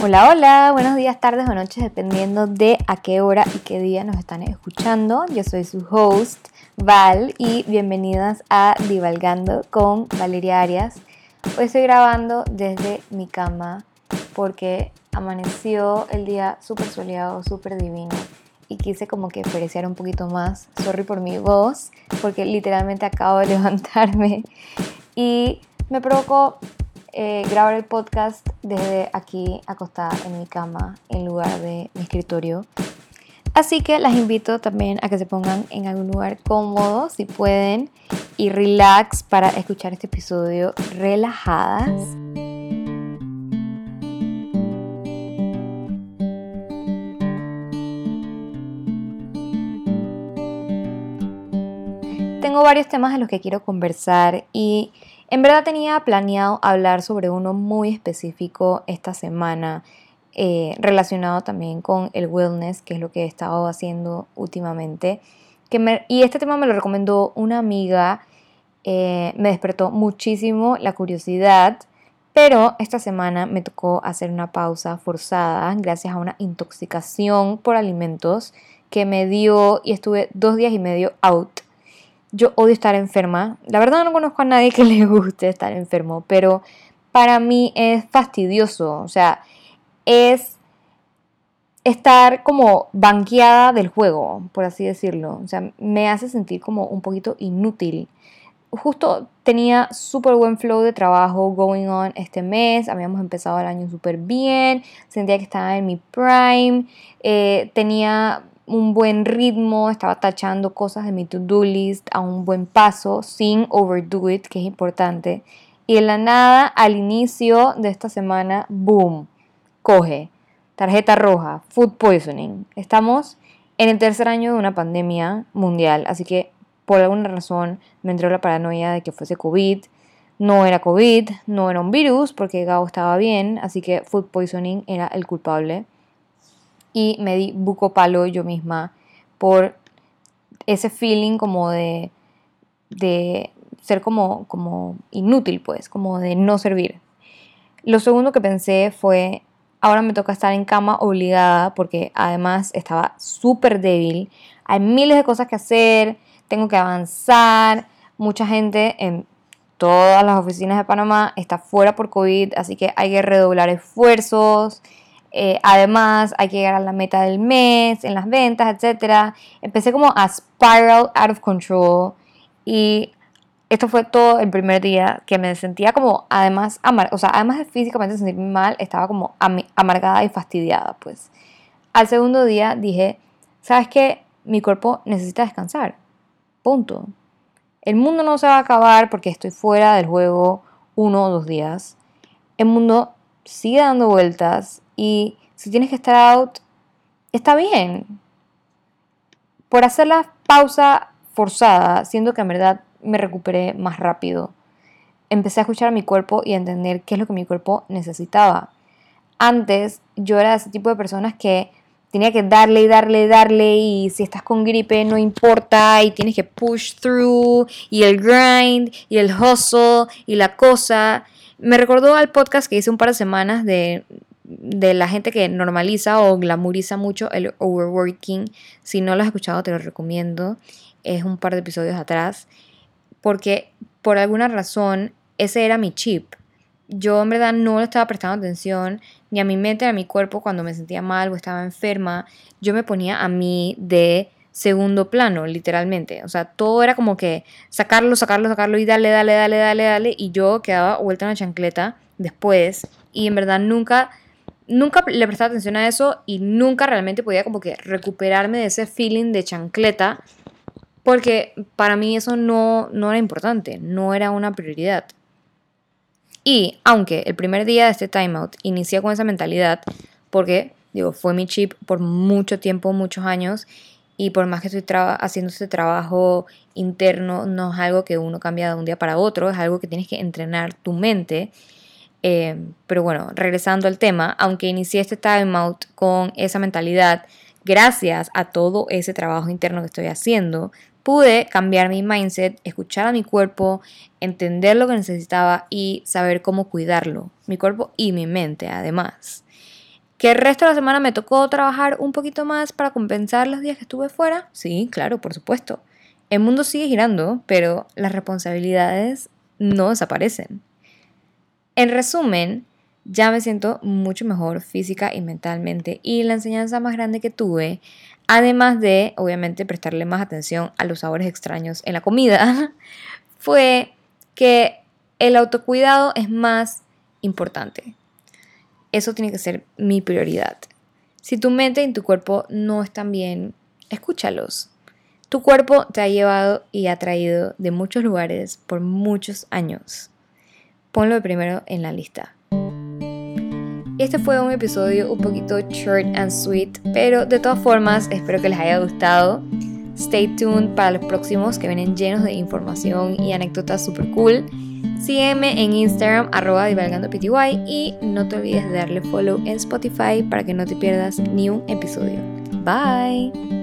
Hola, hola, buenos días, tardes o noches, dependiendo de a qué hora y qué día nos están escuchando. Yo soy su host, Val, y bienvenidas a Divalgando con Valeria Arias. Hoy estoy grabando desde mi cama porque amaneció el día súper soleado, súper divino y quise como que perecear un poquito más. Sorry por mi voz, porque literalmente acabo de levantarme y me provocó eh, grabar el podcast desde aquí acostada en mi cama en lugar de mi escritorio. Así que las invito también a que se pongan en algún lugar cómodo, si pueden, y relax para escuchar este episodio relajadas. Tengo varios temas de los que quiero conversar y en verdad tenía planeado hablar sobre uno muy específico esta semana, eh, relacionado también con el wellness, que es lo que he estado haciendo últimamente. Y este tema me lo recomendó una amiga, eh, me despertó muchísimo la curiosidad, pero esta semana me tocó hacer una pausa forzada gracias a una intoxicación por alimentos que me dio y estuve dos días y medio out yo odio estar enferma. La verdad no conozco a nadie que le guste estar enfermo, pero para mí es fastidioso. O sea, es estar como banqueada del juego, por así decirlo. O sea, me hace sentir como un poquito inútil. Justo tenía súper buen flow de trabajo going on este mes, habíamos empezado el año súper bien, sentía que estaba en mi prime, eh, tenía un buen ritmo, estaba tachando cosas de mi to-do list a un buen paso sin overdo it, que es importante. Y en la nada, al inicio de esta semana, boom, coge, tarjeta roja, food poisoning. Estamos en el tercer año de una pandemia mundial, así que por alguna razón me entró la paranoia de que fuese COVID. No era COVID, no era un virus, porque Gao estaba bien, así que food poisoning era el culpable y me di buco palo yo misma por ese feeling como de, de ser como, como inútil, pues, como de no servir. Lo segundo que pensé fue, ahora me toca estar en cama obligada porque además estaba súper débil, hay miles de cosas que hacer, tengo que avanzar, mucha gente en todas las oficinas de Panamá está fuera por COVID, así que hay que redoblar esfuerzos. Eh, además, hay que llegar a la meta del mes, en las ventas, etc. Empecé como a spiral out of control y esto fue todo el primer día que me sentía como, además, o sea, además de físicamente sentirme mal, estaba como amargada y fastidiada, pues. Al segundo día dije, ¿sabes qué? Mi cuerpo necesita descansar. Punto. El mundo no se va a acabar porque estoy fuera del juego uno o dos días. El mundo sigue dando vueltas y si tienes que estar out, está bien. Por hacer la pausa forzada, siendo que en verdad me recuperé más rápido. Empecé a escuchar a mi cuerpo y a entender qué es lo que mi cuerpo necesitaba. Antes yo era ese tipo de personas que tenía que darle y darle y darle y si estás con gripe no importa y tienes que push through y el grind y el hustle y la cosa. Me recordó al podcast que hice un par de semanas de de la gente que normaliza o glamoriza mucho el overworking. Si no lo has escuchado, te lo recomiendo. Es un par de episodios atrás. Porque por alguna razón ese era mi chip. Yo en verdad no le estaba prestando atención ni a mi mente ni a mi cuerpo cuando me sentía mal o estaba enferma. Yo me ponía a mí de segundo plano, literalmente. O sea, todo era como que sacarlo, sacarlo, sacarlo y dale, dale, dale, dale, dale. Y yo quedaba vuelta en la chancleta después. Y en verdad nunca nunca le prestaba atención a eso y nunca realmente podía como que recuperarme de ese feeling de chancleta porque para mí eso no, no era importante, no era una prioridad. Y aunque el primer día de este timeout inicié con esa mentalidad, porque digo, fue mi chip por mucho tiempo, muchos años, y por más que estoy haciendo este trabajo interno, no es algo que uno cambia de un día para otro, es algo que tienes que entrenar tu mente. Eh, pero bueno, regresando al tema, aunque inicié este timeout con esa mentalidad, gracias a todo ese trabajo interno que estoy haciendo, pude cambiar mi mindset, escuchar a mi cuerpo, entender lo que necesitaba y saber cómo cuidarlo, mi cuerpo y mi mente además. ¿Que el resto de la semana me tocó trabajar un poquito más para compensar los días que estuve fuera? Sí, claro, por supuesto. El mundo sigue girando, pero las responsabilidades no desaparecen. En resumen, ya me siento mucho mejor física y mentalmente y la enseñanza más grande que tuve, además de obviamente prestarle más atención a los sabores extraños en la comida, fue que el autocuidado es más importante. Eso tiene que ser mi prioridad. Si tu mente y tu cuerpo no están bien, escúchalos. Tu cuerpo te ha llevado y ha traído de muchos lugares por muchos años. Ponlo primero en la lista. Este fue un episodio un poquito short and sweet, pero de todas formas espero que les haya gustado. Stay tuned para los próximos que vienen llenos de información y anécdotas super cool. Sígueme en Instagram arroba pty y no te olvides de darle follow en Spotify para que no te pierdas ni un episodio. Bye.